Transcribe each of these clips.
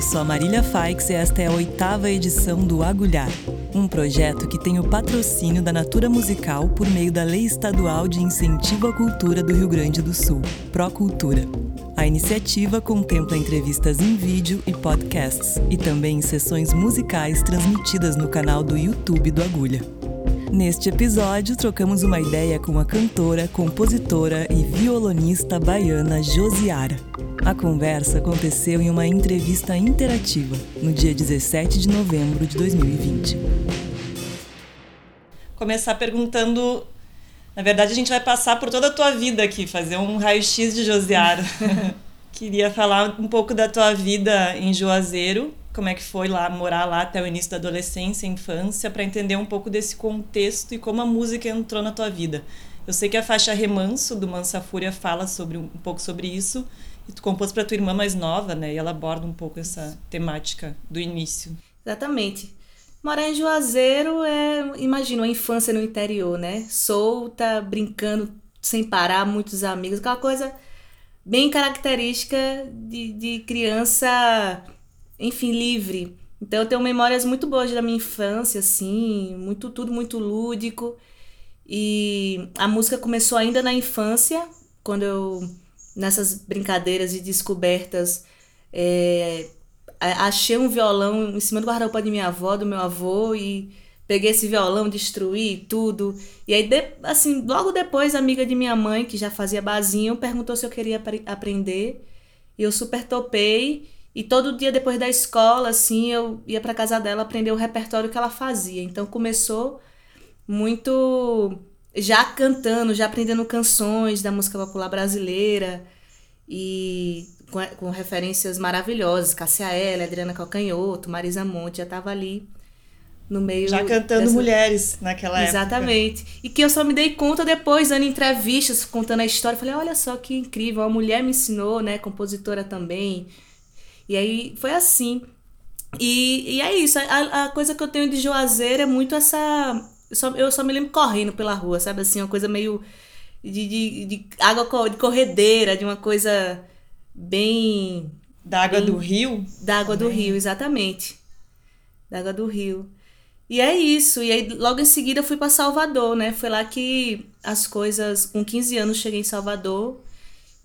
Eu sou a Marília Faix e esta é a oitava edição do Agulhar, um projeto que tem o patrocínio da Natura Musical por meio da Lei Estadual de Incentivo à Cultura do Rio Grande do Sul, Procultura. A iniciativa contempla entrevistas em vídeo e podcasts, e também sessões musicais transmitidas no canal do YouTube do Agulha. Neste episódio, trocamos uma ideia com a cantora, compositora e violonista baiana Josiara. A conversa aconteceu em uma entrevista interativa, no dia 17 de novembro de 2020. Começar perguntando. Na verdade, a gente vai passar por toda a tua vida aqui, fazer um raio-x de Josiara. Queria falar um pouco da tua vida em Juazeiro, como é que foi lá morar lá até o início da adolescência, infância, para entender um pouco desse contexto e como a música entrou na tua vida. Eu sei que a faixa Remanso do Mansa Fúria fala sobre um pouco sobre isso, e tu compôs para tua irmã mais nova, né? E ela aborda um pouco essa temática do início. Exatamente. Morar em Juazeiro é, imagina, uma infância no interior, né? Solta, brincando sem parar, muitos amigos, aquela coisa bem característica de, de criança, enfim, livre. Então eu tenho memórias muito boas da minha infância, assim, muito tudo muito lúdico. E a música começou ainda na infância, quando eu nessas brincadeiras e descobertas, é, achei um violão em cima do guarda-roupa de minha avó, do meu avô, e peguei esse violão, destruí tudo. E aí, de, assim, logo depois, a amiga de minha mãe, que já fazia basinho, perguntou se eu queria aprender. E eu super topei. E todo dia depois da escola, assim, eu ia para casa dela aprender o repertório que ela fazia. Então começou muito já cantando, já aprendendo canções da música popular brasileira e com, com referências maravilhosas, Cássia Eller, Adriana Calcanhoto, Marisa Monte, já estava ali no meio já cantando dessa... mulheres naquela Exatamente. época. E que eu só me dei conta depois, dando entrevistas, contando a história, falei, olha só que incrível, uma mulher me ensinou, né, compositora também. E aí foi assim. E, e é isso, a, a coisa que eu tenho de Juazeiro é muito essa eu só, eu só me lembro correndo pela rua, sabe? Assim, uma coisa meio de, de, de água de corredeira, de uma coisa bem. Da água bem, do rio? Da água também. do rio, exatamente. Da água do rio. E é isso. E aí, logo em seguida, fui para Salvador, né? Foi lá que as coisas. Com 15 anos, cheguei em Salvador.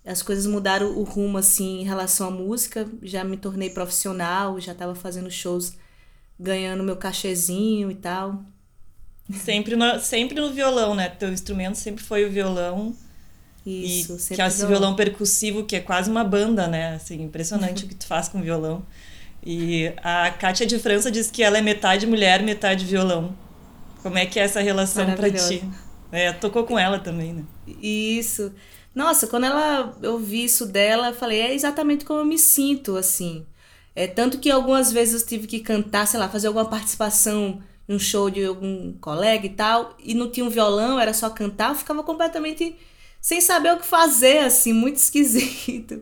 As coisas mudaram o rumo, assim, em relação à música. Já me tornei profissional, já estava fazendo shows, ganhando meu cachezinho e tal. Sempre no, sempre no violão, né? Teu instrumento sempre foi o violão. Isso, e, que é esse violão. violão percussivo, que é quase uma banda, né? Assim, impressionante o que tu faz com violão. E a Kátia de França diz que ela é metade mulher, metade violão. Como é que é essa relação para ti? É, tocou com ela também, né? Isso. Nossa, quando ela eu vi isso dela, eu falei, é exatamente como eu me sinto, assim. É tanto que algumas vezes eu tive que cantar, sei lá, fazer alguma participação num show de algum colega e tal, e não tinha um violão, era só cantar, eu ficava completamente sem saber o que fazer, assim, muito esquisito.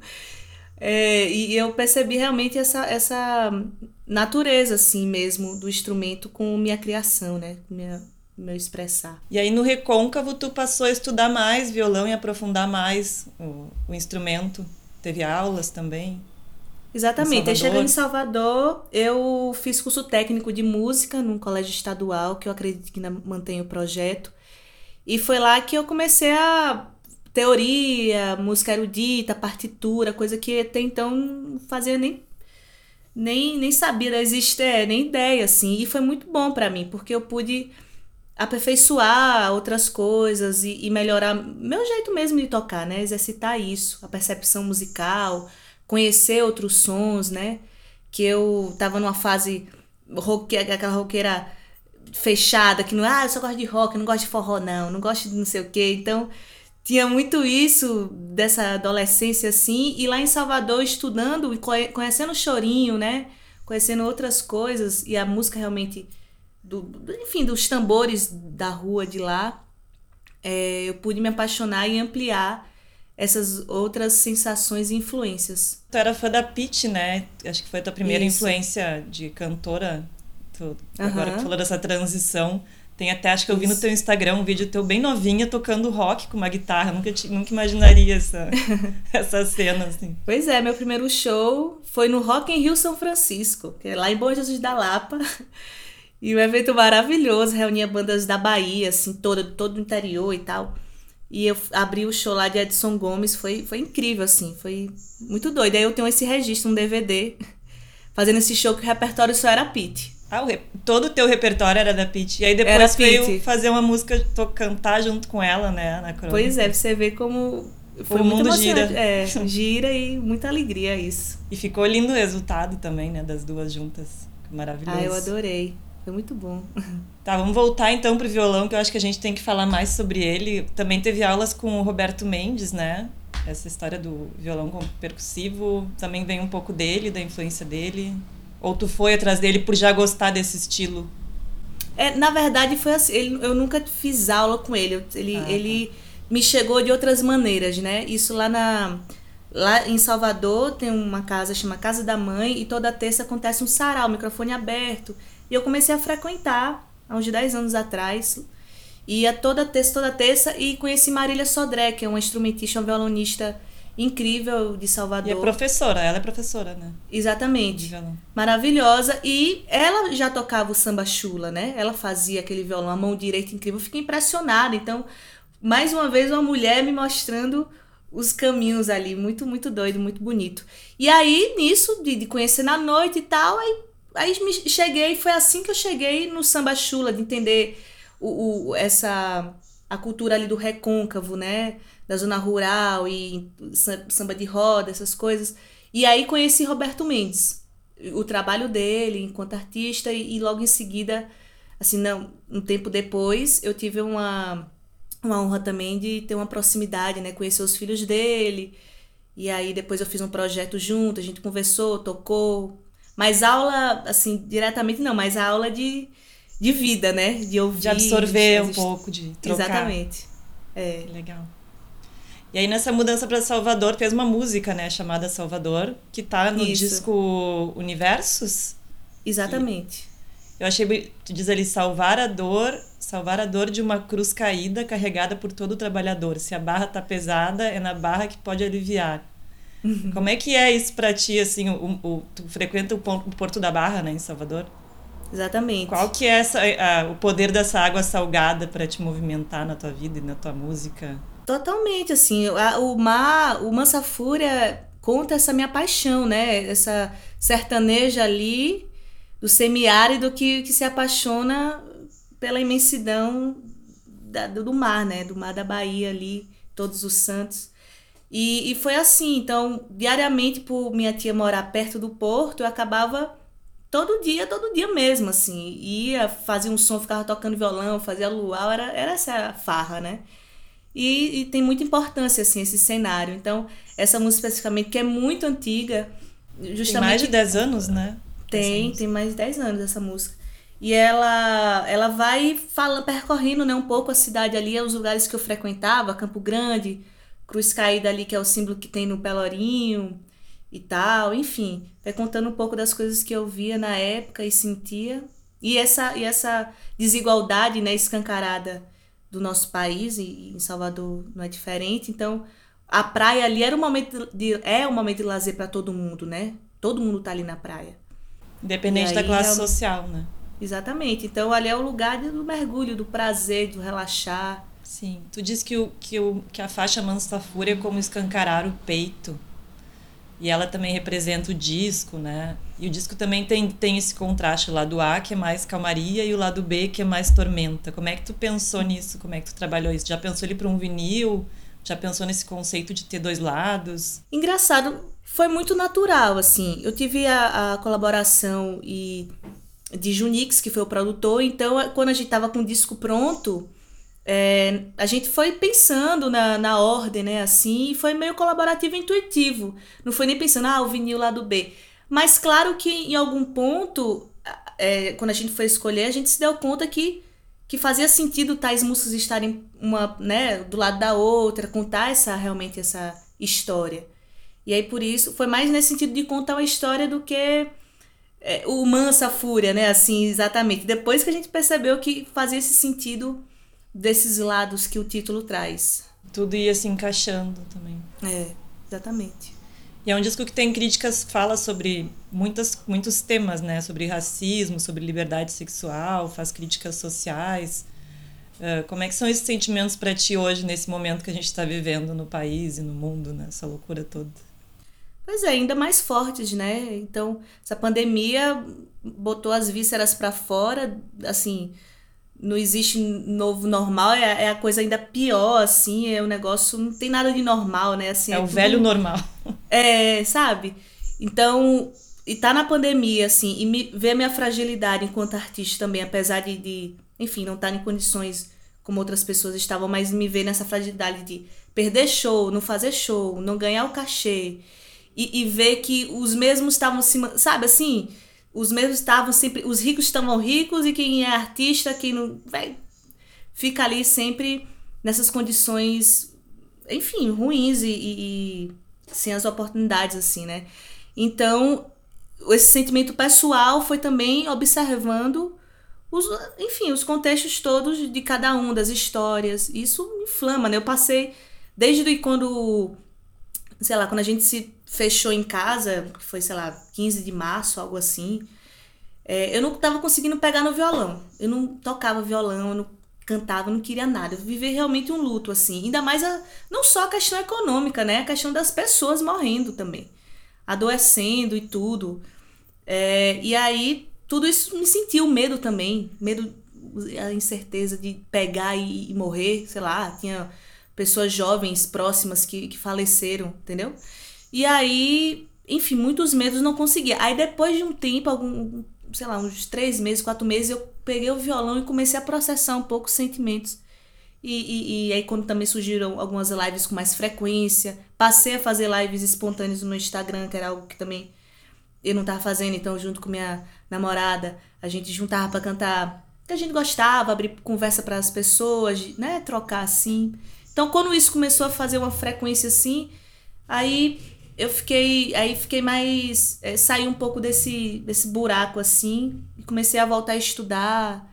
É, e eu percebi realmente essa, essa natureza, assim mesmo, do instrumento com minha criação, né? Minha, meu expressar. E aí no Recôncavo tu passou a estudar mais violão e aprofundar mais o, o instrumento? Teve aulas também? Exatamente. Aí chegando em Salvador, eu fiz curso técnico de música num colégio estadual, que eu acredito que ainda mantém o projeto. E foi lá que eu comecei a teoria, música erudita, partitura, coisa que até então não fazia nem nem, nem sabia da existência, é, nem ideia assim. E foi muito bom para mim, porque eu pude aperfeiçoar outras coisas e, e melhorar meu jeito mesmo de tocar, né? Exercitar isso, a percepção musical, conhecer outros sons, né? Que eu tava numa fase roqueira, aquela roqueira fechada, que não, ah, eu só gosto de rock, não gosto de forró, não, não gosto de não sei o quê. Então, tinha muito isso dessa adolescência assim, e lá em Salvador estudando e conhecendo o chorinho, né? Conhecendo outras coisas e a música realmente do, enfim, dos tambores da rua de lá, é, eu pude me apaixonar e ampliar essas outras sensações e influências. Tu era fã da Pitty, né? Acho que foi a tua primeira Isso. influência de cantora. Tu, uhum. Agora que falou dessa transição, Tem até, acho que eu vi no teu Instagram um vídeo teu bem novinha tocando rock com uma guitarra. Nunca, nunca imaginaria essa, essa cena, assim. Pois é, meu primeiro show foi no Rock in Rio São Francisco, que é lá em Bom Jesus da Lapa. E um evento maravilhoso, reunia bandas da Bahia, assim, toda, todo o interior e tal. E eu abri o show lá de Edson Gomes, foi, foi incrível, assim, foi muito doido. Aí eu tenho esse registro, um DVD, fazendo esse show que o repertório só era Pete. Ah, o re... todo o teu repertório era da Pete. E aí depois era veio Pete. fazer uma música, to... cantar junto com ela, né, na crônica. Pois é, você vê como foi o mundo gira. É, gira e muita alegria isso. E ficou lindo o resultado também, né, das duas juntas. Maravilhoso. Ah, eu adorei. Foi muito bom. Tá, vamos voltar então pro violão, que eu acho que a gente tem que falar mais sobre ele. Também teve aulas com o Roberto Mendes, né? Essa história do violão percussivo também vem um pouco dele, da influência dele. Ou tu foi atrás dele por já gostar desse estilo? É, na verdade foi assim, ele, eu nunca fiz aula com ele. Ele, ah, tá. ele me chegou de outras maneiras, né? Isso lá na Lá em Salvador tem uma casa chama Casa da Mãe e toda terça acontece um sarau, microfone aberto. E eu comecei a frequentar há uns 10 anos atrás. Ia toda terça, toda terça e conheci Marília Sodré, que é uma instrumentista, uma violonista incrível de Salvador. E é professora, ela é professora, né? Exatamente. Maravilhosa. E ela já tocava o samba chula, né? Ela fazia aquele violão, a mão direita incrível. Eu fiquei impressionada. Então, mais uma vez, uma mulher me mostrando os caminhos ali. Muito, muito doido, muito bonito. E aí, nisso, de, de conhecer na noite e tal, aí Aí me cheguei, foi assim que eu cheguei no samba chula, de entender o, o, essa a cultura ali do recôncavo, né? Da zona rural e samba de roda, essas coisas. E aí conheci Roberto Mendes, o trabalho dele enquanto artista e, e logo em seguida, assim, não, um tempo depois, eu tive uma uma honra também de ter uma proximidade, né? Conhecer os filhos dele. E aí depois eu fiz um projeto junto, a gente conversou, tocou, mas aula, assim, diretamente não, mas aula de, de vida, né? De ouvir. De absorver de um pouco, de trocar. Exatamente. É. Legal. E aí nessa mudança para Salvador, fez uma música, né, chamada Salvador, que tá no Isso. disco Universos. Exatamente. Eu achei, tu diz ali, salvar a dor, salvar a dor de uma cruz caída carregada por todo o trabalhador. Se a barra tá pesada, é na barra que pode aliviar. Como é que é isso para ti, assim, o, o, tu frequenta o, Porto da Barra, né, em Salvador? Exatamente. Qual que é essa, a, o poder dessa água salgada para te movimentar na tua vida e na tua música? Totalmente, assim, a, o mar, o Mansa Fúria conta essa minha paixão, né, essa sertaneja ali do semiárido que, que se apaixona pela imensidão da, do mar, né, do mar da Bahia ali, todos os santos. E, e foi assim, então, diariamente, por minha tia morar perto do porto, eu acabava todo dia, todo dia mesmo, assim. Ia, fazia um som, ficava tocando violão, fazia luau, era, era essa farra, né? E, e, tem muita importância, assim, esse cenário. Então, essa música especificamente, que é muito antiga, justamente... Tem mais de 10 anos, né? Tem, tem mais de 10 anos essa música. E ela, ela vai fala, percorrendo né, um pouco a cidade ali, os lugares que eu frequentava, Campo Grande, Cruz Caída ali, que é o símbolo que tem no Pelourinho e tal, enfim, vai contando um pouco das coisas que eu via na época e sentia. E essa, e essa desigualdade né, escancarada do nosso país, e em Salvador não é diferente. Então, a praia ali era um momento de, é um momento de lazer para todo mundo, né? Todo mundo tá ali na praia. Independente aí, da classe é, social, né? Exatamente. Então, ali é o lugar do mergulho, do prazer, do relaxar. Sim. Tu disse que, o, que, o, que a faixa Mansa Fúria é como escancarar o peito. E ela também representa o disco, né? E o disco também tem, tem esse contraste, o lado A, que é mais calmaria, e o lado B, que é mais tormenta. Como é que tu pensou nisso? Como é que tu trabalhou isso? Já pensou ele para um vinil? Já pensou nesse conceito de ter dois lados? Engraçado, foi muito natural, assim. Eu tive a, a colaboração e de Junix, que foi o produtor, então quando a gente tava com o disco pronto, é, a gente foi pensando na, na ordem, né? Assim, e foi meio colaborativo e intuitivo. Não foi nem pensando, ah, o vinil lá do B. Mas claro que em algum ponto, é, quando a gente foi escolher, a gente se deu conta que, que fazia sentido tais músicas estarem uma, né, do lado da outra, contar essa realmente essa história. E aí por isso foi mais nesse sentido de contar uma história do que é, o mansa fúria, né? Assim, exatamente. Depois que a gente percebeu que fazia esse sentido desses lados que o título traz. Tudo ia se encaixando também. É, exatamente. E é um disco que tem críticas, fala sobre muitas, muitos temas, né? Sobre racismo, sobre liberdade sexual, faz críticas sociais. Uh, como é que são esses sentimentos para ti hoje, nesse momento que a gente está vivendo no país e no mundo, nessa né? loucura toda? Pois é, ainda mais fortes, né? Então, essa pandemia botou as vísceras para fora, assim, não existe novo normal, é, é, a coisa ainda pior, assim, é o um negócio, não tem nada de normal, né? Assim, é, é o tudo, velho normal. É, sabe? Então, e tá na pandemia, assim, e me, ver a minha fragilidade enquanto artista também, apesar de, de enfim, não estar em condições como outras pessoas estavam, mas me ver nessa fragilidade de perder show, não fazer show, não ganhar o cachê, e, e ver que os mesmos estavam se. Sabe assim? Os mesmos estavam sempre. Os ricos estavam ricos e quem é artista, quem não. Vai, fica ali sempre nessas condições, enfim, ruins e, e, e sem as oportunidades, assim, né? Então, esse sentimento pessoal foi também observando os, enfim, os contextos todos de cada um, das histórias. Isso inflama, né? Eu passei desde quando, sei lá, quando a gente se fechou em casa, que foi, sei lá, 15 de março, algo assim, é, eu não tava conseguindo pegar no violão. Eu não tocava violão, eu não cantava, eu não queria nada. Eu vivia realmente um luto, assim. Ainda mais, a, não só a questão econômica, né? A questão das pessoas morrendo também. Adoecendo e tudo. É, e aí, tudo isso me sentiu medo também. Medo, a incerteza de pegar e, e morrer, sei lá. Tinha pessoas jovens próximas que, que faleceram, entendeu? E aí, enfim, muitos medos não conseguia. Aí depois de um tempo, algum, sei lá, uns três meses, quatro meses, eu peguei o violão e comecei a processar um pouco os sentimentos. E, e, e, aí quando também surgiram algumas lives com mais frequência, passei a fazer lives espontâneas no Instagram, que era algo que também eu não tava fazendo, então junto com minha namorada, a gente juntava para cantar que a gente gostava, abrir conversa para as pessoas, né, trocar assim. Então quando isso começou a fazer uma frequência assim, aí eu fiquei aí fiquei mais é, saí um pouco desse desse buraco assim e comecei a voltar a estudar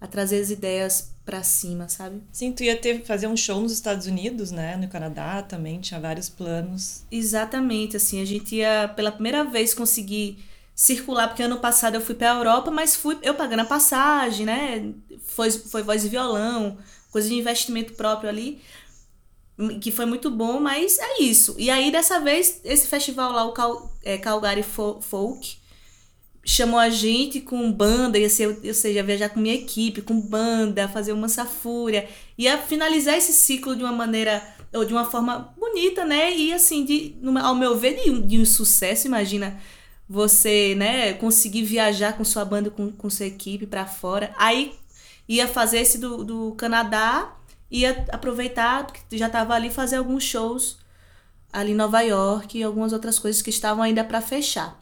a trazer as ideias para cima sabe? Sim tu ia ter fazer um show nos Estados Unidos né? No Canadá também tinha vários planos. Exatamente assim a gente ia pela primeira vez conseguir circular porque ano passado eu fui para a Europa mas fui eu pagando a passagem né? Foi foi voz e violão coisa de investimento próprio ali que foi muito bom, mas é isso. E aí, dessa vez, esse festival lá, o Cal, é, Calgary Folk, chamou a gente com banda, ia ser, ou seja, viajar com minha equipe, com banda, fazer uma safúria, ia finalizar esse ciclo de uma maneira, ou de uma forma bonita, né? E assim, de, ao meu ver, de de um sucesso, imagina você, né, conseguir viajar com sua banda, com, com sua equipe para fora. Aí ia fazer esse do, do Canadá ia aproveitar, porque já estava ali, fazer alguns shows ali em Nova York e algumas outras coisas que estavam ainda para fechar.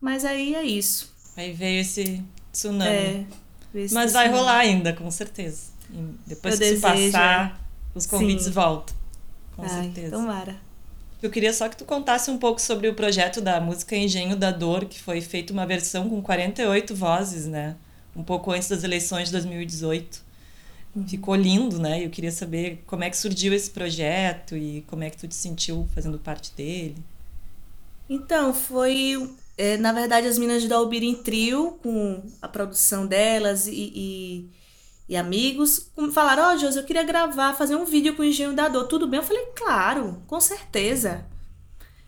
Mas aí é isso. Aí veio esse tsunami. É, esse Mas vai rolar ainda, com certeza. E depois Eu que desejo, se passar, é. os convites Sim. voltam. Com Ai, certeza. Tomara. Eu queria só que tu contasse um pouco sobre o projeto da música Engenho da Dor, que foi feita uma versão com 48 vozes, né? Um pouco antes das eleições de 2018 ficou lindo, né? Eu queria saber como é que surgiu esse projeto e como é que tu te sentiu fazendo parte dele. Então, foi. É, na verdade, as Minas de Dalbira em trio, com a produção delas e, e, e amigos, falaram: Ó, oh, Josi, eu queria gravar, fazer um vídeo com o Engenho da Dor. Tudo bem? Eu falei: Claro, com certeza.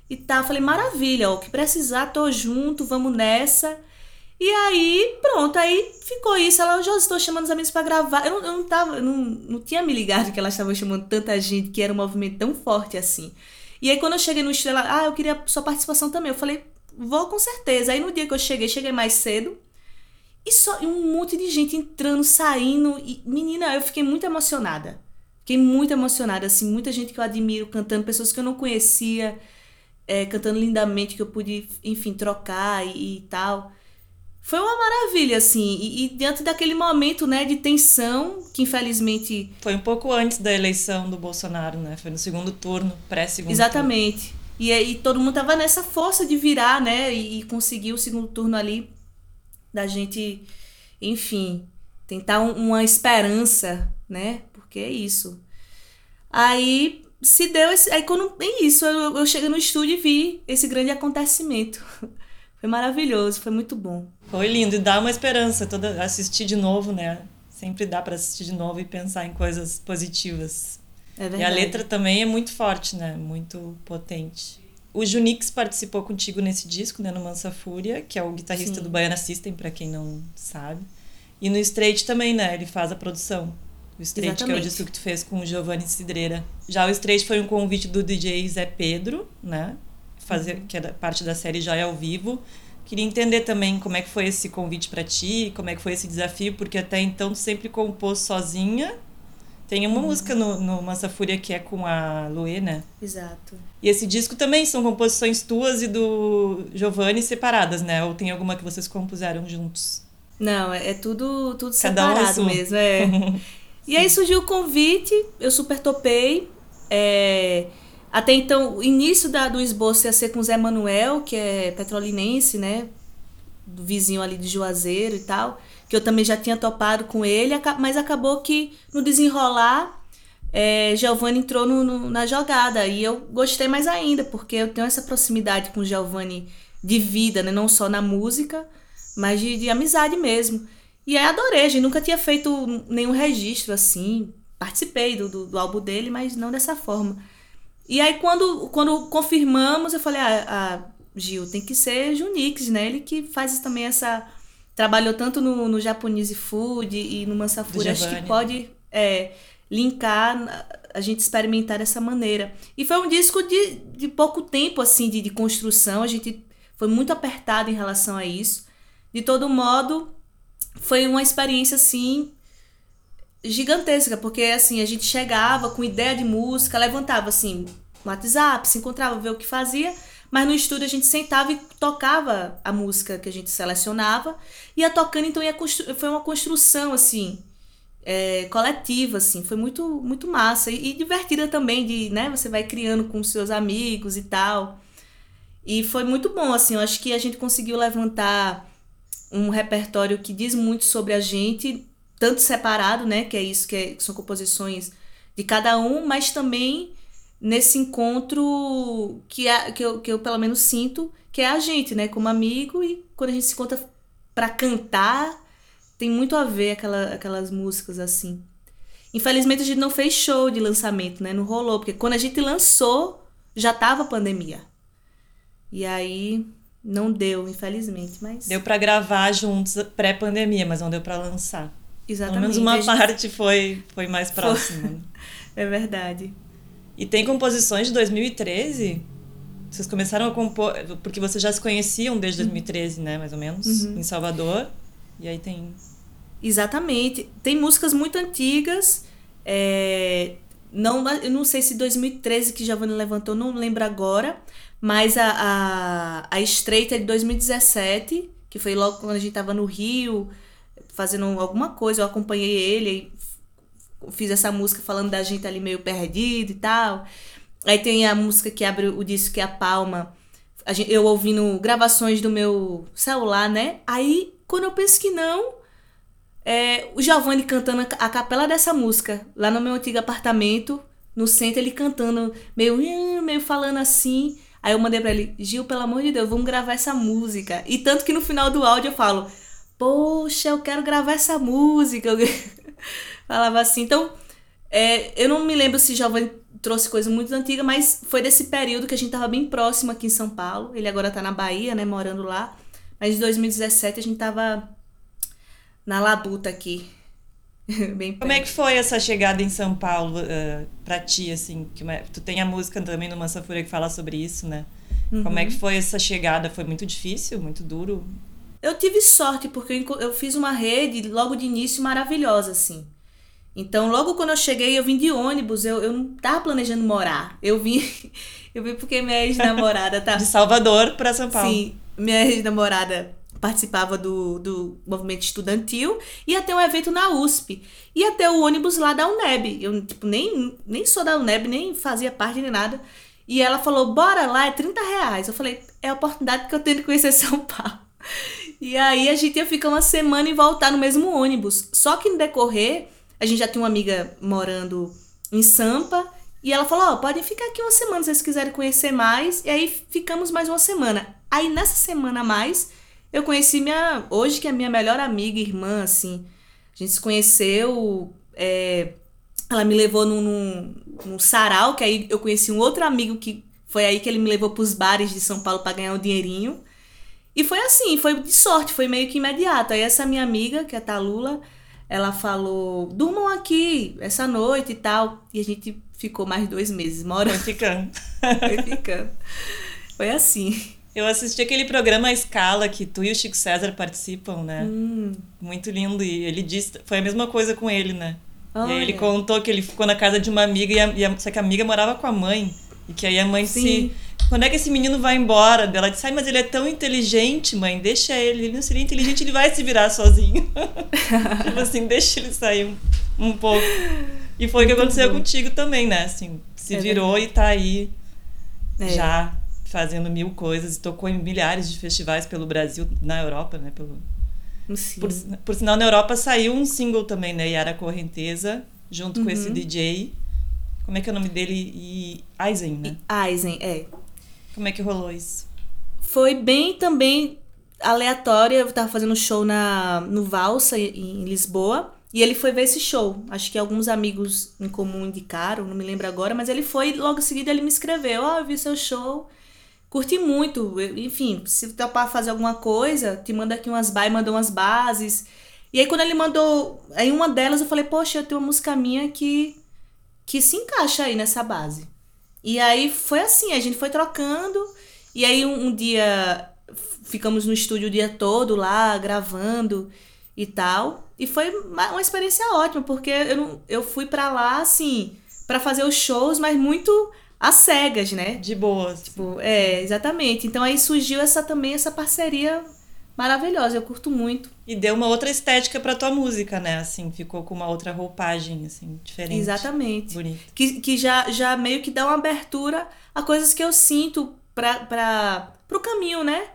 E tá, eu falei: Maravilha, o que precisar, tô junto, vamos nessa. E aí, pronto, aí ficou isso. Ela, eu já estou chamando os amigos para gravar. Eu, eu não tava, não, não tinha me ligado que elas estavam chamando tanta gente, que era um movimento tão forte assim. E aí, quando eu cheguei no estúdio, ela, ah, eu queria sua participação também. Eu falei, vou com certeza. Aí, no dia que eu cheguei, cheguei mais cedo. E só um monte de gente entrando, saindo. E, menina, eu fiquei muito emocionada. Fiquei muito emocionada, assim. Muita gente que eu admiro cantando, pessoas que eu não conhecia, é, cantando lindamente, que eu pude, enfim, trocar e, e tal. Foi uma maravilha, assim. E, e diante daquele momento, né, de tensão, que infelizmente. Foi um pouco antes da eleição do Bolsonaro, né? Foi no segundo turno, pré-segundo Exatamente. Turno. E aí todo mundo tava nessa força de virar, né? E, e conseguir o segundo turno ali da gente, enfim, tentar um, uma esperança, né? Porque é isso. Aí se deu esse. Aí quando. É isso, eu, eu cheguei no estúdio e vi esse grande acontecimento. Foi maravilhoso, foi muito bom. Foi lindo e dá uma esperança toda assistir de novo, né? Sempre dá para assistir de novo e pensar em coisas positivas. É verdade. E a letra também é muito forte, né? Muito potente. O Junix participou contigo nesse disco, né? No Mansa Fúria, que é o guitarrista Sim. do Baiana System, para quem não sabe. E no Straight também, né? Ele faz a produção. O Straight, que é o Exatamente. disco que tu fez com o Giovanni Cidreira. Já o Straight foi um convite do DJ Zé Pedro, né? Fazer, Uhum. Que é parte da série Joia ao Vivo. Queria entender também como é que foi esse convite para ti, como é que foi esse desafio, porque até então tu sempre compôs sozinha. Tem Uhum. uma música no, no Mansa Fúria que é com a Luê, né? Exato. E esse disco também são composições tuas e do Giovanni separadas, né? Ou tem alguma que vocês compuseram juntos? Não, é, é tudo, tudo Cada um a separado sua. mesmo. É. e aí surgiu o convite, eu super topei. É, até então, o início da, do esboço ia ser com Zé Manuel, que é petrolinense, né? Do vizinho ali de Juazeiro e tal. Que eu também já tinha topado com ele, mas acabou que no desenrolar, é, Giovanni entrou no- no- na jogada. E eu gostei mais ainda, porque eu tenho essa proximidade com o Giovanni de vida, né? Não só na música, mas de, de amizade mesmo. E aí adorei, a gente nunca tinha feito nenhum registro assim. Participei do, do, do álbum dele, mas não dessa forma. E aí quando, quando confirmamos, eu falei, ah, ah, Gil, tem que ser Junix, né? Ele que faz também essa. Trabalhou tanto no, no Japanese Food e no Mansafuri, acho que pode é, linkar, a gente experimentar dessa maneira. E foi um disco de, de pouco tempo, assim, de, de construção, a gente foi muito apertado em relação a isso. De todo modo, foi uma experiência, assim, gigantesca, porque, assim, a gente chegava com ideia de música, levantava, assim, no WhatsApp, se encontrava, ver o que fazia, mas no estúdio a gente sentava e tocava a música que a gente selecionava, ia tocando, então ia foi uma construção, assim, é, coletiva, assim, foi muito, muito massa e, e divertida também, de, né, você vai criando com seus amigos e tal, e foi muito bom, assim, eu acho que a gente conseguiu levantar um repertório que diz muito sobre a gente, tanto separado, né, que é isso, que, é- que são composições de cada um, mas também nesse encontro que, é, que, eu, que eu pelo menos sinto, que é a gente, né, como amigo, e quando a gente se encontra pra cantar, tem muito a ver aquela, aquelas músicas assim. Infelizmente a gente não fez show de lançamento, né, não rolou, porque quando a gente lançou, já tava a pandemia. E aí não deu, infelizmente, mas Deu pra gravar juntos pré-pandemia, mas não deu pra lançar. exatamente. Pelo menos uma a gente- parte foi, foi mais próxima. né? É verdade. E tem composições de 2013? Vocês começaram a compor. Porque vocês já se conheciam desde 2013, né? Mais ou menos, Uhum. em Salvador. E aí tem. Exatamente. Tem músicas muito antigas. é, não, eu não sei se 2013 que Giovanni levantou, não lembro agora. Mas a, a, a estreita é de 2017, que foi logo quando a gente tava no Rio, fazendo alguma coisa. Eu acompanhei ele, fiz essa música falando da gente ali meio perdido e tal. Aí tem a música que abre o disco, que é a Palma. A gente, eu ouvindo gravações do meu celular, né? Aí, quando eu penso que não, é, o Giovanni cantando a capela dessa música, lá no meu antigo apartamento, no centro, ele cantando, meio, meio falando assim. Aí eu mandei pra ele, Gil, pelo amor de Deus, vamos gravar essa música. E tanto que no final do áudio eu falo, poxa, eu quero gravar essa música. Falava assim. Então, é, eu não me lembro se Giovanni trouxe coisa muito antiga, mas foi desse período que a gente tava bem próximo aqui em São Paulo. Ele agora tá na Bahia, né, morando lá. Mas em 2017 a gente tava na labuta aqui. bem Como é que foi essa chegada em São Paulo uh, pra ti, assim? Que, uma- tu tem a música também no Mansa Fúria que fala sobre isso, né? Como é Uhum. que foi essa chegada? Foi muito difícil, muito duro? Eu tive sorte, porque eu eu fiz uma rede logo de início maravilhosa, assim. Então, logo quando eu cheguei, eu vim de ônibus, eu, eu não tava planejando morar. Eu vim, eu vim porque minha ex-namorada tá. De Salvador pra São Paulo. Sim, minha ex-namorada participava do, do movimento estudantil, ia ter um evento na USP. Ia ter o ônibus lá da UNEB. Eu, tipo, nem, nem sou da UNEB, nem fazia parte nem nada. E ela falou, bora lá, é 30 reais. Eu falei, é a oportunidade que eu tenho de conhecer São Paulo. E aí a gente ia ficar uma semana e voltar no mesmo ônibus. Só que no decorrer, a gente já tinha uma amiga morando em Sampa. E ela falou: Ó, oh, podem ficar aqui uma semana se vocês quiserem conhecer mais. E aí ficamos mais uma semana. Aí nessa semana a mais, eu conheci minha. Hoje, que é minha melhor amiga, irmã, assim. A gente se conheceu. É, ela me levou num, num, num sarau, que aí eu conheci um outro amigo que foi aí que ele me levou pros bares de São Paulo para ganhar um dinheirinho. E foi assim, foi de sorte, foi meio que imediato. Aí essa minha amiga, que é a Talula, ela falou: durmam aqui essa noite e tal. E a gente ficou mais dois meses morando. Foi ficando. foi ficando. Foi assim. Eu assisti aquele programa A Escala que tu e o Chico César participam, né? Hum. Muito lindo. E ele disse. Foi a mesma coisa com ele, né? Olha. E aí ele contou que ele ficou na casa de uma amiga, e a, e a, só que a amiga morava com a mãe. E que aí a mãe Sim. se. Quando é que esse menino vai embora? Ela disse, ai, mas ele é tão inteligente, mãe, deixa ele. Ele não seria inteligente, ele vai se virar sozinho. tipo assim, deixa ele sair um, um pouco. E foi o que aconteceu bom. contigo também, né? Assim, se É virou e tá aí É. já fazendo mil coisas. E tocou em milhares de festivais pelo Brasil, na Europa, né? Pelo, por, por sinal, na Europa saiu um single também, né? Yara Correnteza, junto com Uhum. esse DJ. Como é que é o nome dele? E Eisen, né? Eisen, é. Como é que rolou isso? Foi bem também aleatória. Eu tava fazendo show na, no Valsa, em Lisboa. E ele foi ver esse show. Acho que alguns amigos em comum indicaram, não me lembro agora, mas ele foi logo em seguida ele me escreveu: Ó, eu vi seu show, curti muito. Enfim, se topar fazer alguma coisa, te manda aqui umas bases, mandou umas bases. E aí quando ele mandou, em uma delas eu falei: Poxa, eu tenho uma música minha que, que se encaixa aí nessa base. E aí foi assim, a gente foi trocando. E aí um, um dia ficamos no estúdio o dia todo lá, gravando e tal. E foi uma uma experiência ótima, porque eu, não, eu fui pra lá, assim, pra fazer os shows, mas muito às cegas, né? De boas. Tipo, é, exatamente. Então aí surgiu essa também, essa parceria maravilhosa. Eu curto muito. E deu uma outra estética pra tua música, né? Assim, ficou com uma outra roupagem, assim, diferente. Exatamente. Bonito. que, que já, já meio que dá uma abertura a coisas que eu sinto para para pro caminho, né?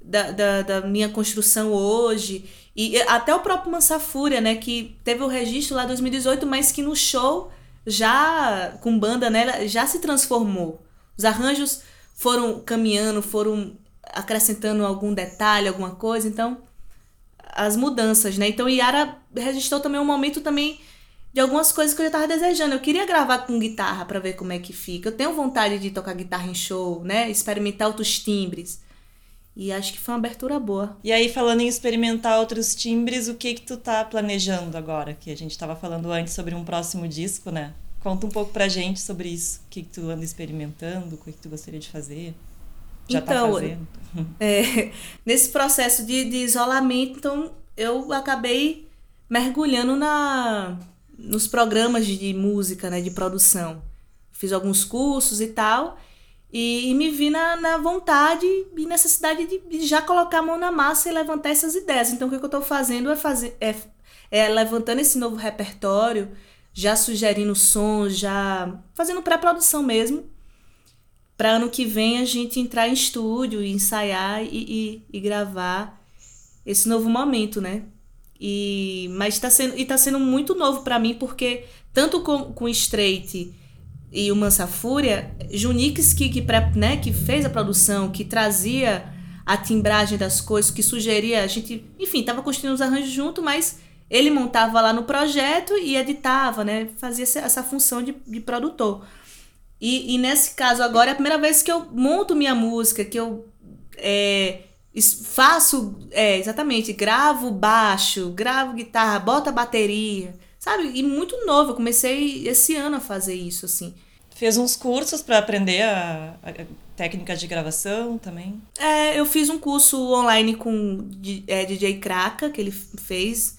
Da, da, da minha construção hoje. E até o próprio Mansafúria, né? Que teve o registro lá em 2018, mas que no show, já com banda nela, já se transformou. Os arranjos foram caminhando, foram acrescentando algum detalhe, alguma coisa. Então, as mudanças, né? Então, Yara registrou também um momento também de algumas coisas que eu já tava desejando. Eu queria gravar com guitarra pra ver como é que fica. Eu tenho vontade de tocar guitarra em show, né? Experimentar outros timbres. E acho que foi uma abertura boa. E aí, falando em experimentar outros timbres, o que que tu tá planejando agora? Que a gente tava falando antes sobre um próximo disco, né? Conta um pouco pra gente sobre isso. O que que tu anda experimentando, o que que tu gostaria de fazer. Já tá Então, fazendo. É, nesse processo de, de isolamento, então, eu acabei mergulhando na, nos programas de, de música, né? De produção. Fiz alguns cursos e tal. E, e me vi na, na vontade e necessidade de, de já colocar a mão na massa e levantar essas ideias. Então, o que eu estou fazendo é, fazer, é, é levantando esse novo repertório, já sugerindo sons, já fazendo pré-produção mesmo, para ano que vem a gente entrar em estúdio, ensaiar e, e, e gravar esse novo momento, né? E, mas tá sendo, e tá sendo muito novo para mim, porque tanto com, com Straight e o Mansa Fúria, Junix que, que, né, que fez a produção, que trazia a timbragem das coisas, que sugeria, a gente, enfim, tava construindo os arranjos junto, mas ele montava lá no projeto e editava, né? Fazia essa, essa função de, de produtor. E, e nesse caso agora é a primeira vez que eu monto minha música, que eu é, faço, é, exatamente, gravo baixo, gravo guitarra, boto a bateria, sabe? E muito novo, eu comecei esse ano a fazer isso, assim. Fez uns cursos pra aprender a, a, técnica de gravação também. É, eu fiz um curso online com é, DJ Kraka, que ele fez,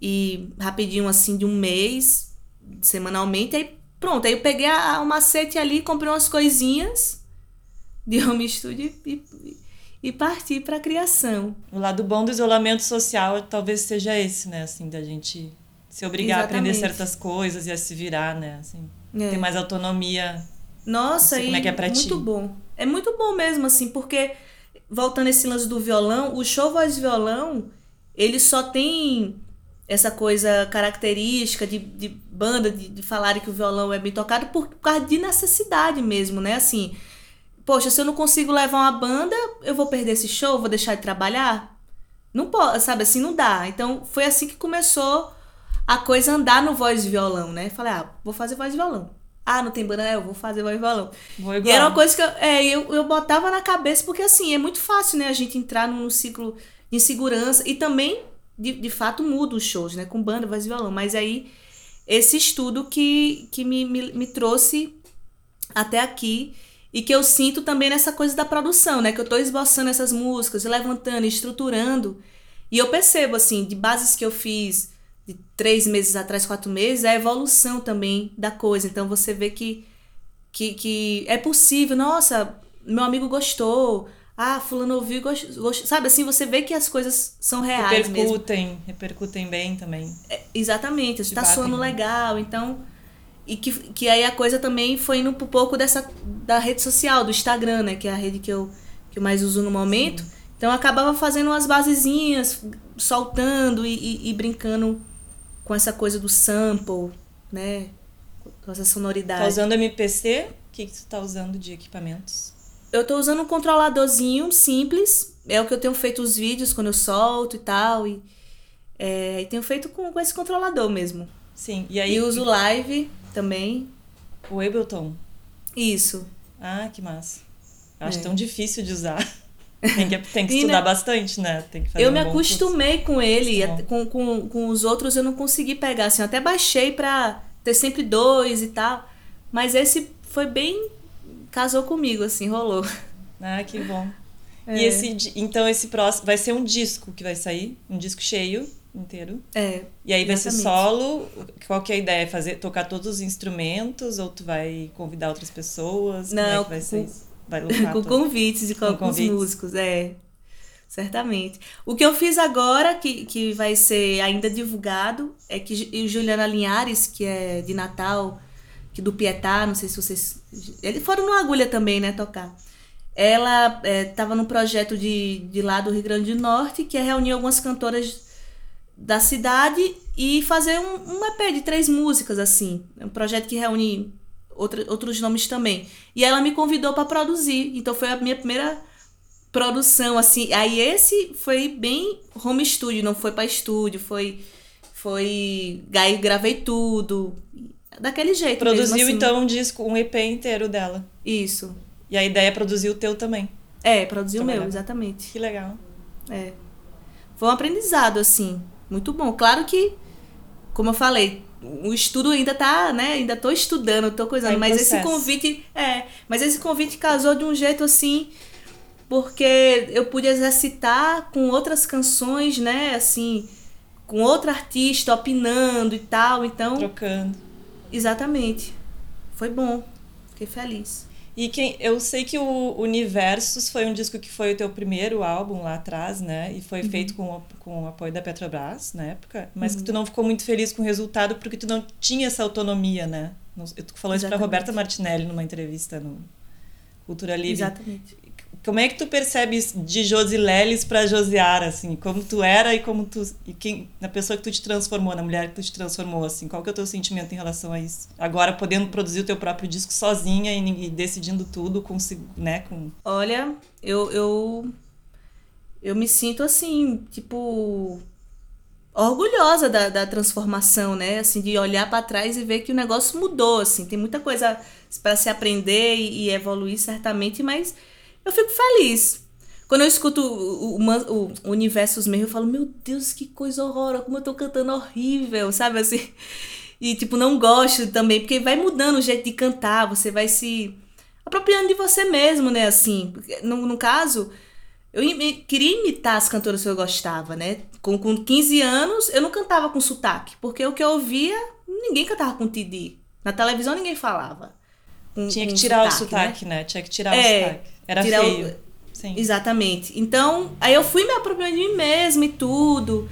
e rapidinho, assim, de um mês, semanalmente, aí pronto, aí eu peguei a, o macete ali, comprei umas coisinhas de home studio e, e, e parti pra criação. O lado bom do isolamento social talvez seja esse, né? Assim, da gente se obrigar a aprender Exatamente. certas coisas e a se virar, né? Assim, É. ter mais autonomia. Nossa, e como é que é pra muito ti. bom. É muito bom mesmo, assim, porque voltando esse lance do violão, o show voz violão, ele só tem essa coisa característica de, de banda, de, de falarem que o violão é bem tocado por, por causa de necessidade mesmo, né? Assim, poxa, se eu não consigo levar uma banda, eu vou perder esse show, vou deixar de trabalhar? Não pode, sabe assim, não dá. Então foi assim que começou a coisa andar no voz e violão, né? Falei, ah, vou fazer voz e violão. Ah, não tem banda, é, eu vou fazer voz e violão. Vou E era uma coisa que eu, é, eu, eu botava na cabeça, porque assim, é muito fácil, né, a gente entrar num ciclo de insegurança e também, de, de fato, muda os shows, né, com banda, voz e violão. Mas aí, esse estudo que, que me, me, me trouxe até aqui e que eu sinto também nessa coisa da produção, né, que eu tô esboçando essas músicas, levantando, estruturando. E eu percebo, assim, de bases que eu fiz de três meses atrás, quatro meses, a evolução também da coisa. Então você vê que, que, que é possível. Nossa, meu amigo gostou. Ah, fulano ouviu e gostou. Sabe assim, você vê que as coisas são reais mesmo. Repercutem, repercutem bem também. É, exatamente, está soando legal. Então, e que, que aí a coisa também foi indo um pouco dessa da rede social, do Instagram, né? Que é a rede que eu, que eu mais uso no momento. Então eu acabava fazendo umas basezinhas, soltando e, e- e brincando com essa coisa do sample, né? Com essa sonoridade. Tá usando MPC? O que, que tu tá usando de equipamentos? Eu tô usando um controladorzinho simples. É o que eu tenho feito os vídeos quando eu solto e tal. E, é, e tenho feito com, com esse controlador mesmo. Sim. E aí E uso live também. o Ableton. Isso. Ah, que massa. Eu acho É. tão difícil de usar. Tem que, tem que estudar bastante, né? Tem que fazer eu um me acostumei com ele, até- com, com, com os outros eu não consegui pegar. Assim, eu até baixei pra ter sempre dois e tal. Mas esse foi bem. Casou comigo, assim, rolou. Ah, que bom. É. E esse, então esse próximo vai ser um disco que vai sair, um disco cheio inteiro. É. E aí vai ser Exatamente. solo. Qual que é a ideia? Fazer tocar todos os instrumentos ou tu vai convidar outras pessoas? Como é Não, que vai com- ser isso? Vai com todo. convites e com, Com convites. músicos, é. Certamente. O que eu fiz agora, que, que vai ser ainda divulgado, é que Ju- Juliana Linhares, que é de Natal, que do Pietá, não sei se vocês. Eles foram no Agulha também, né, tocar. Ela estava num projeto de, de lá do Rio Grande do Norte, que é reunir algumas cantoras da cidade e fazer um, um EP de três músicas, assim. É um projeto que reúne outra, outros nomes também. E ela me convidou para produzir. Então foi a minha primeira produção, assim. Aí esse foi bem home studio, não foi para estúdio, foi. Foi. Aí gravei tudo. Daquele jeito. Produziu mesmo, assim. então um disco, um EP inteiro dela. Isso. E a ideia é produzir o teu também. É, produziu o meu, Trabalhar. exatamente. Que legal. É. Foi um aprendizado, assim, muito bom. Claro que, como eu falei, o estudo ainda tá, né? Ainda tô estudando, tô coisando. Em mas esse processo. convite. É, mas esse convite casou de um jeito assim. Porque eu pude exercitar com outras canções, né? Assim, com outro artista opinando e tal. Então, Trocando. Exatamente. Foi bom. Fiquei feliz. E quem, eu sei que o Universos foi um disco que foi o teu primeiro álbum lá atrás, né? E Uhum. foi feito com, o- com o apoio da Petrobras na época, mas que tu não ficou muito feliz com o resultado porque tu não tinha essa autonomia, né? Tu falou isso pra Exatamente. Roberta Martinelli numa entrevista no Cultura Livre. Exatamente. Como é que tu percebes de Josileles pra Josiara, assim? Como tu era e como tu... E quem, na pessoa que tu te transformou, na mulher que tu te transformou, assim? Qual que é o teu sentimento em relação a isso? Agora, podendo produzir o teu próprio disco sozinha e, e decidindo tudo, se- né? Com... Olha, eu, eu, eu me sinto assim, tipo, orgulhosa da, da transformação, né? Assim, de olhar para trás e ver que o negócio mudou, assim. Tem muita coisa para se aprender e, e evoluir, certamente, mas eu fico feliz. Quando eu escuto o, o, o, o Universos eu falo, meu Deus, que coisa horrorosa, como eu tô cantando horrível, sabe assim? E, tipo, não gosto também, porque vai mudando o jeito de cantar, você vai se apropriando de você mesmo, né? Assim, no, no caso, eu imi- queria imitar as cantoras que eu gostava, né? Com, com 15 anos, eu não cantava com sotaque, porque o que eu ouvia, ninguém cantava com TD. Na televisão, ninguém falava. com- Tinha que tirar o né? sotaque, né? Tinha que tirar É, o sotaque. Era tirar o- feio. Sim. Exatamente. Então, aí eu fui me apropriando de mim mesma e tudo.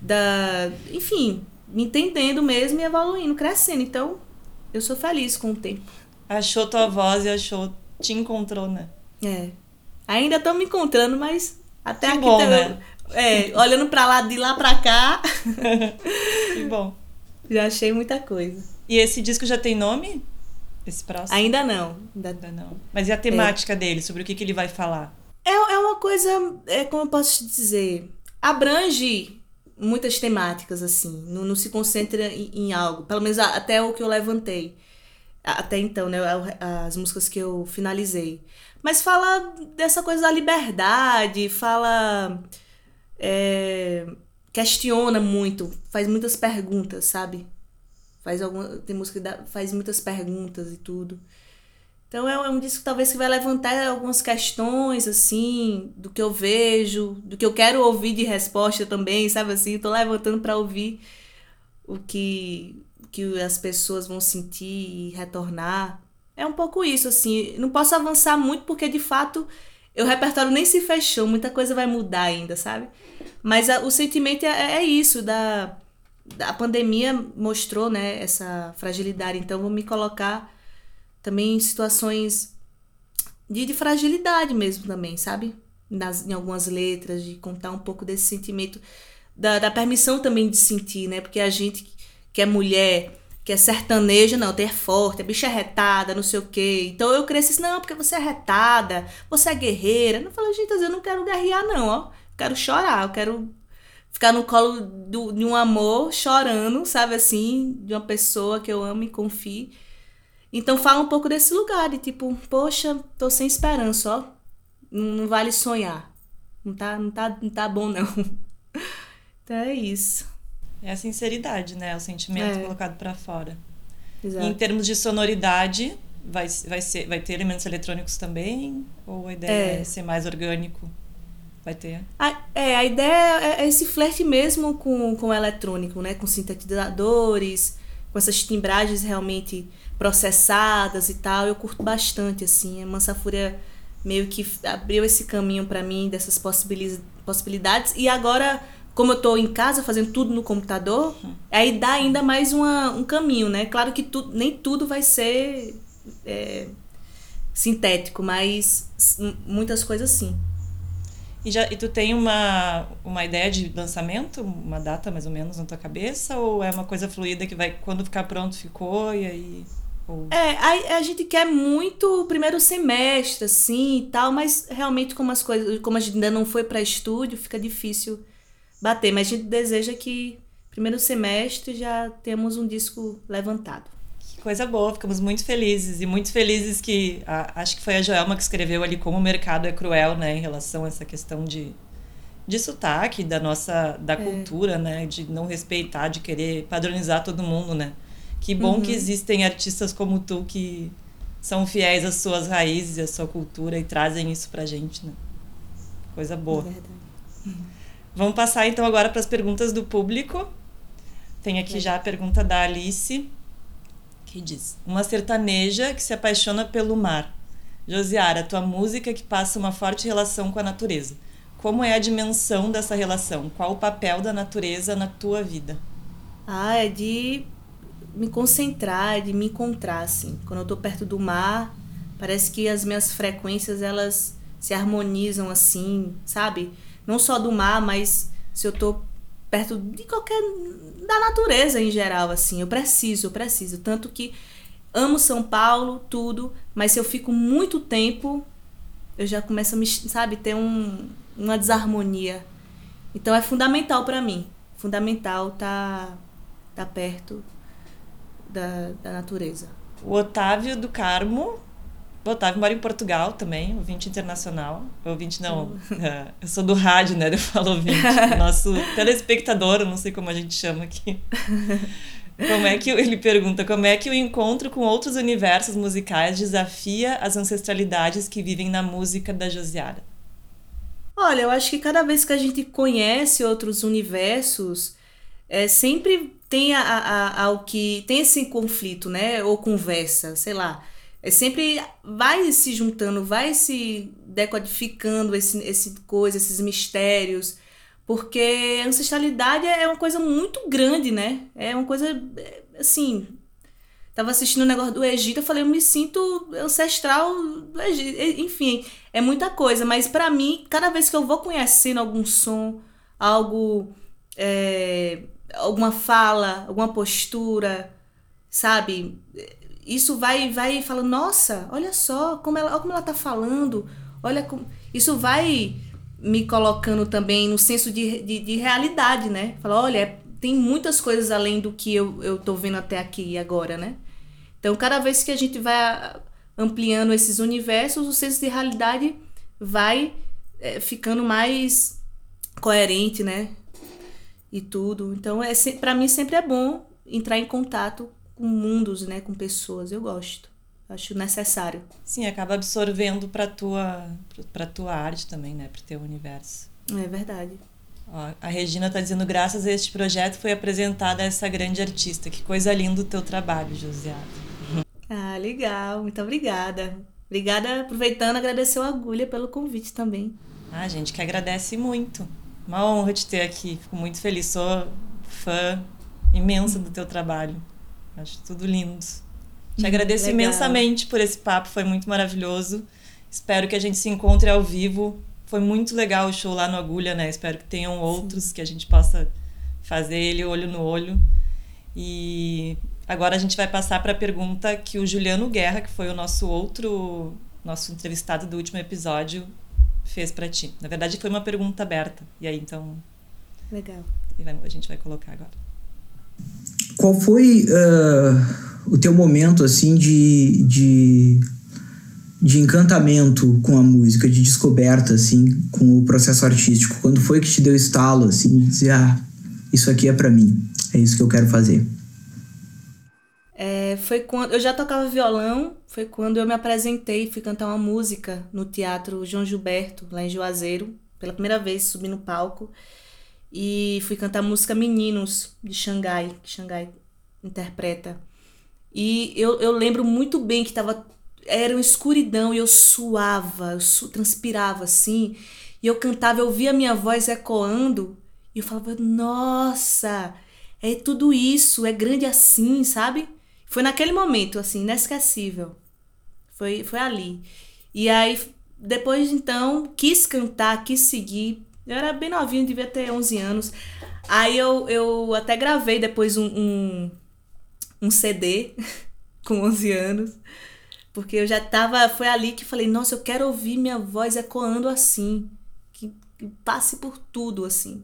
Da, enfim, me entendendo mesmo e evoluindo, crescendo. Então, eu sou feliz com o tempo. Achou tua voz e achou... Te encontrou, né? É. Ainda tô me encontrando, mas até que aqui bom, tá, né? é, olhando pra lá, de lá pra cá, Que bom. já achei muita coisa. E esse disco já tem nome? Esse próximo? Ainda não. Ainda Ainda não. Mas e a temática dele? Sobre o que, que ele vai falar? É, é uma coisa, é, como eu posso te dizer, abrange muitas temáticas, assim, não, não se concentra em, em algo, pelo menos até o que eu levantei, até então, né, as músicas que eu finalizei. Mas fala dessa coisa da liberdade, fala, é, questiona muito, faz muitas perguntas, sabe? Faz alguma, tem música que dá- faz muitas perguntas e tudo. Então é, é um disco talvez que vai levantar algumas questões, assim, do que eu vejo, do que eu quero ouvir de resposta também, sabe assim? Tô levantando para ouvir o que, que as pessoas vão sentir e retornar. É um pouco isso, assim. Não posso avançar muito porque, de fato, o repertório nem se fechou, muita coisa vai mudar ainda, sabe? Mas a- o sentimento é, é isso, da a pandemia mostrou, né, essa fragilidade. Então, vou me colocar também em situações de, de fragilidade mesmo também, sabe? Nas, em algumas letras, de contar um pouco desse sentimento, da, da permissão também de sentir, né? Porque a gente que é mulher, que é sertaneja, não, tem é forte, a bicha é retada, não sei o quê. Então eu cresci assim, não, porque você é retada, você é guerreira. Eu falei, gente, eu não quero guerrear, não, ó. Quero chorar, eu quero ficar no colo do, de um amor, chorando, sabe assim, de uma pessoa que eu amo e confio. Então fala um pouco desse lugar, de tipo, poxa, tô sem esperança, ó. Não, não vale sonhar. Não tá, não, tá, não tá bom, não. Então é isso. É a sinceridade, né? O sentimento É. colocado pra fora. E em Exato. termos de sonoridade, vai, vai, ser, vai ter elementos eletrônicos também? Ou a ideia é, É. ser mais orgânico? Vai ter? A, é, a ideia é, é esse flerte mesmo com, com o eletrônico, né? Com sintetizadores, com essas timbragens realmente processadas e tal. Eu curto bastante, assim. A Mansa Fúria meio que abriu esse caminho pra mim dessas possibili- possibilidades. E agora, como eu tô em casa fazendo tudo no computador, aí dá ainda mais uma, um caminho, né? Claro que tu, nem tudo vai ser é, sintético, mas muitas coisas sim. E, já, e tu tem uma, uma ideia de lançamento? Uma data mais ou menos na tua cabeça? Ou é uma coisa fluida que vai, quando ficar pronto, ficou e aí. Ou... É, a, a gente quer muito o primeiro semestre, assim, e tal, mas realmente como as coisas, como a gente ainda não foi para estúdio, fica difícil bater. Mas a gente deseja que primeiro semestre já temos um disco levantado. Coisa boa, ficamos muito felizes. E muito felizes que. a- acho que foi a Joelma que escreveu ali como o mercado é cruel, né? Em relação a essa questão de, de sotaque, da nossa. da cultura, né? De não respeitar, de querer padronizar todo mundo, né? Que bom que existem artistas como tu que são fiéis às suas raízes, à sua cultura e trazem isso pra gente, né? Coisa boa. Verdade. Vamos passar então agora para as perguntas do público. Tem aqui já a pergunta da Alice, que diz: Uma sertaneja que se apaixona pelo mar. Josiara, tua música que passa uma forte relação com a natureza. Como é a dimensão dessa relação? Qual o papel da natureza na tua vida? Ah, é de me concentrar, de me encontrar, assim. Quando eu tô perto do mar, parece que as minhas frequências, elas se harmonizam, assim, sabe? Não só do mar, mas se eu tô perto de qualquer... da natureza em geral, assim. Eu preciso, eu preciso. Tanto que amo São Paulo, tudo, mas se eu fico muito tempo, eu já começo a me, sabe, ter um, uma desarmonia. Então é fundamental pra mim. Fundamental tá tá perto da, da natureza. O Otávio do Carmo. O Otávio mora em Portugal também, ouvinte internacional. Ouvinte não, é, eu sou do rádio, né? Eu falo ouvinte. Nosso telespectador, não sei como a gente chama aqui. Como é que ele pergunta como é que o encontro com outros universos musicais desafia as ancestralidades que vivem na música da Josiara? Olha, eu acho que cada vez que a gente conhece outros universos, é, sempre tem a, a, a- o que tem esse conflito, né? Ou conversa, sei lá. É sempre vai se juntando, vai se decodificando esse, esse coisa, esses mistérios, porque a ancestralidade é uma coisa muito grande, né? É uma coisa é, assim tava assistindo o um negócio do Egito, eu falei, eu me sinto ancestral do Egito. Enfim, é muita coisa, mas para mim, cada vez que eu vou conhecendo algum som, algo, é, alguma fala, alguma postura, sabe? Isso vai vai falando, nossa, olha só como ela, olha como ela tá falando, olha como. Isso vai me colocando também no senso de, de, de realidade, né? Fala, olha, tem muitas coisas além do que eu, eu tô vendo até aqui e agora, né? Então, cada vez que a gente vai ampliando esses universos, o senso de realidade vai é, ficando mais coerente, né? E tudo. Então, é, para mim sempre é bom entrar em contato com mundos, né? Com pessoas. Eu gosto. Acho necessário. Sim, acaba absorvendo para tua para tua arte também, né? Para teu universo. É verdade. Ó, a Regina está dizendo graças a este projeto foi apresentada essa grande artista. Que coisa linda o teu trabalho, Josiado. Ah, legal. Muito obrigada. Obrigada, aproveitando, agradecer o Agulha pelo convite também. Ah, gente, que agradece muito. Uma honra te ter aqui. Fico muito feliz. Sou fã imensa do teu trabalho. Acho tudo lindo. Te hum, agradeço legal. imensamente por esse papo, foi muito maravilhoso. Espero que a gente se encontre ao vivo. Foi muito legal o show lá no Agulha, né? Espero que tenham outros Sim. que a gente possa fazer ele olho no olho. E Agora a gente vai passar para a pergunta que o Juliano Guerra, que foi o nosso outro nosso entrevistado do último episódio, fez para ti. Na verdade, foi uma pergunta aberta. E aí, então. Legal. A gente vai colocar agora. Qual foi uh, o teu momento, assim, de, de, de encantamento com a música, de descoberta, assim, com o processo artístico? Quando foi que te deu estalo, assim, de dizer, ah, isso aqui é para mim, é isso que eu quero fazer? É, foi quando eu já tocava violão, foi quando eu me apresentei fui cantar uma música no Teatro João Gilberto, lá em Juazeiro, pela primeira vez subi no palco e fui cantar a música Meninos de Xangai, que Xangai interpreta. E eu, eu lembro muito bem que tava era uma escuridão e eu suava, eu su, transpirava assim, e eu cantava, eu via minha voz ecoando e eu falava: "Nossa, é tudo isso, é grande assim, sabe?" Foi naquele momento, assim, inesquecível. Foi, foi ali. E aí, depois então, quis cantar, quis seguir. Eu era bem novinho, devia ter 11 anos. Aí eu, eu até gravei depois um, um, um CD com 11 anos. Porque eu já tava. Foi ali que falei: nossa, eu quero ouvir minha voz ecoando assim. Que, que passe por tudo, assim.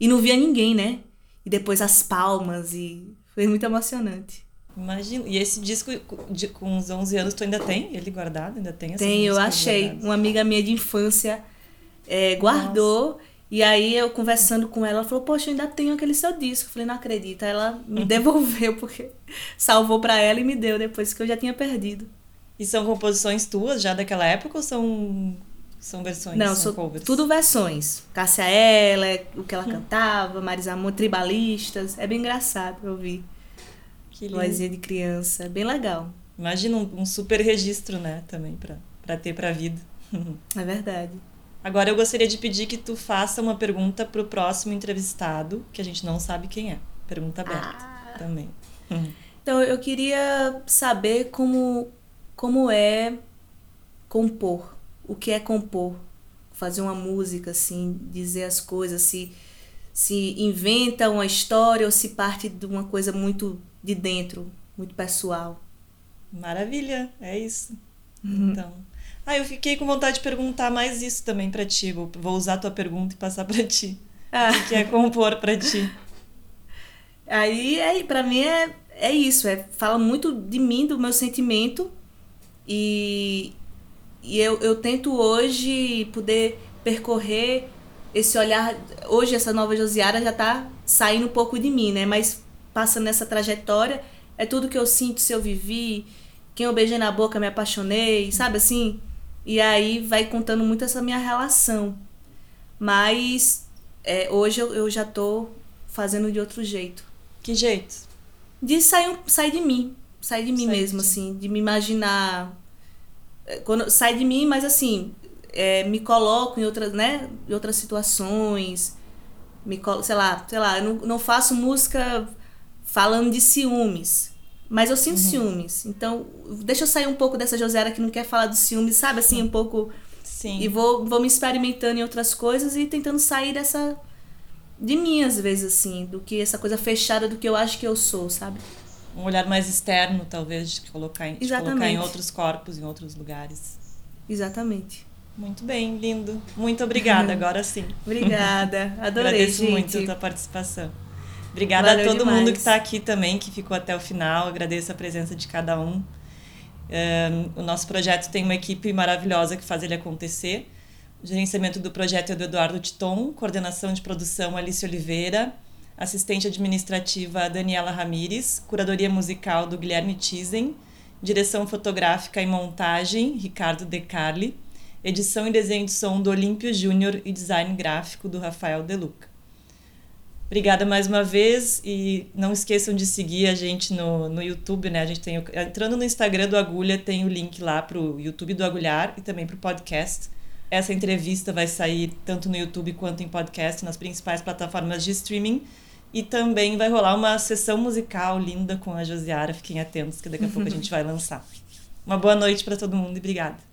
E não via ninguém, né? E depois as palmas, e foi muito emocionante. Imagina. E esse disco de, com uns 11 anos, tu ainda tem ele guardado? Ainda tem essa Tem, eu achei. Guardada? Uma amiga minha de infância é, guardou. Nossa. E aí eu conversando com ela, ela falou: Poxa, eu ainda tenho aquele seu disco. Eu falei: Não acredita. Ela me devolveu, porque salvou para ela e me deu depois que eu já tinha perdido. E são composições tuas já daquela época ou são, são versões? Não, são covers? tudo versões. Cássia Ela, o que ela hum. cantava, Marisa Amor, Tribalistas. É bem engraçado ouvir. Que lindo. Vozinha de criança. Bem legal. Imagina um, um super registro, né? Também para ter para a vida. é verdade. Agora eu gostaria de pedir que tu faça uma pergunta para o próximo entrevistado, que a gente não sabe quem é. Pergunta aberta ah. também. Então eu queria saber como como é compor. O que é compor? Fazer uma música assim, dizer as coisas, se se inventa uma história ou se parte de uma coisa muito de dentro, muito pessoal. Maravilha, é isso. Uhum. Então. Ah, eu fiquei com vontade de perguntar mais isso também para ti. Vou, vou usar a tua pergunta e passar para ti. Ah. O que é compor para ti? Aí, é, para mim, é, é isso. É, fala muito de mim, do meu sentimento. E, e eu, eu tento hoje poder percorrer esse olhar. Hoje, essa nova Josiara já tá saindo um pouco de mim, né? Mas passando nessa trajetória, é tudo que eu sinto se eu vivi, quem eu beijei na boca me apaixonei, sabe assim? E aí vai contando muito essa minha relação. Mas é, hoje eu, eu já tô fazendo de outro jeito. Que jeito? De sair, sair de mim. Sair de mim sai mesmo, de... assim. De me imaginar. É, quando Sai de mim, mas assim, é, me coloco em outras, né, em outras situações. Me colo, sei lá, sei lá, eu não, não faço música falando de ciúmes. Mas eu sinto uhum. ciúmes. Então, deixa eu sair um pouco dessa Josiara que não quer falar dos ciúmes, sabe? Assim, um pouco. Sim. E vou, vou me experimentando em outras coisas e tentando sair dessa. De mim, às vezes, assim, do que essa coisa fechada do que eu acho que eu sou, sabe? Um olhar mais externo, talvez, de colocar em, de colocar em outros corpos, em outros lugares. Exatamente. Muito bem, lindo. Muito obrigada, agora sim. Obrigada, adorei, Agradeço gente. muito a tua participação. Obrigada Valeu a todo demais. mundo que está aqui também, que ficou até o final. Agradeço a presença de cada um. um. O nosso projeto tem uma equipe maravilhosa que faz ele acontecer. O gerenciamento do projeto é do Eduardo Titon, coordenação de produção Alice Oliveira, assistente administrativa Daniela Ramires, curadoria musical do Guilherme Tizen, direção fotográfica e montagem Ricardo De Carli, edição e desenho de som do Olímpio Júnior e design gráfico do Rafael Deluca. Obrigada mais uma vez e não esqueçam de seguir a gente no, no YouTube, né? A gente tem entrando no Instagram do Agulha tem o link lá para o YouTube do Agulhar e também para o podcast. Essa entrevista vai sair tanto no YouTube quanto em podcast nas principais plataformas de streaming e também vai rolar uma sessão musical linda com a Josiara. Fiquem atentos que daqui a pouco a gente vai lançar. Uma boa noite para todo mundo e obrigada.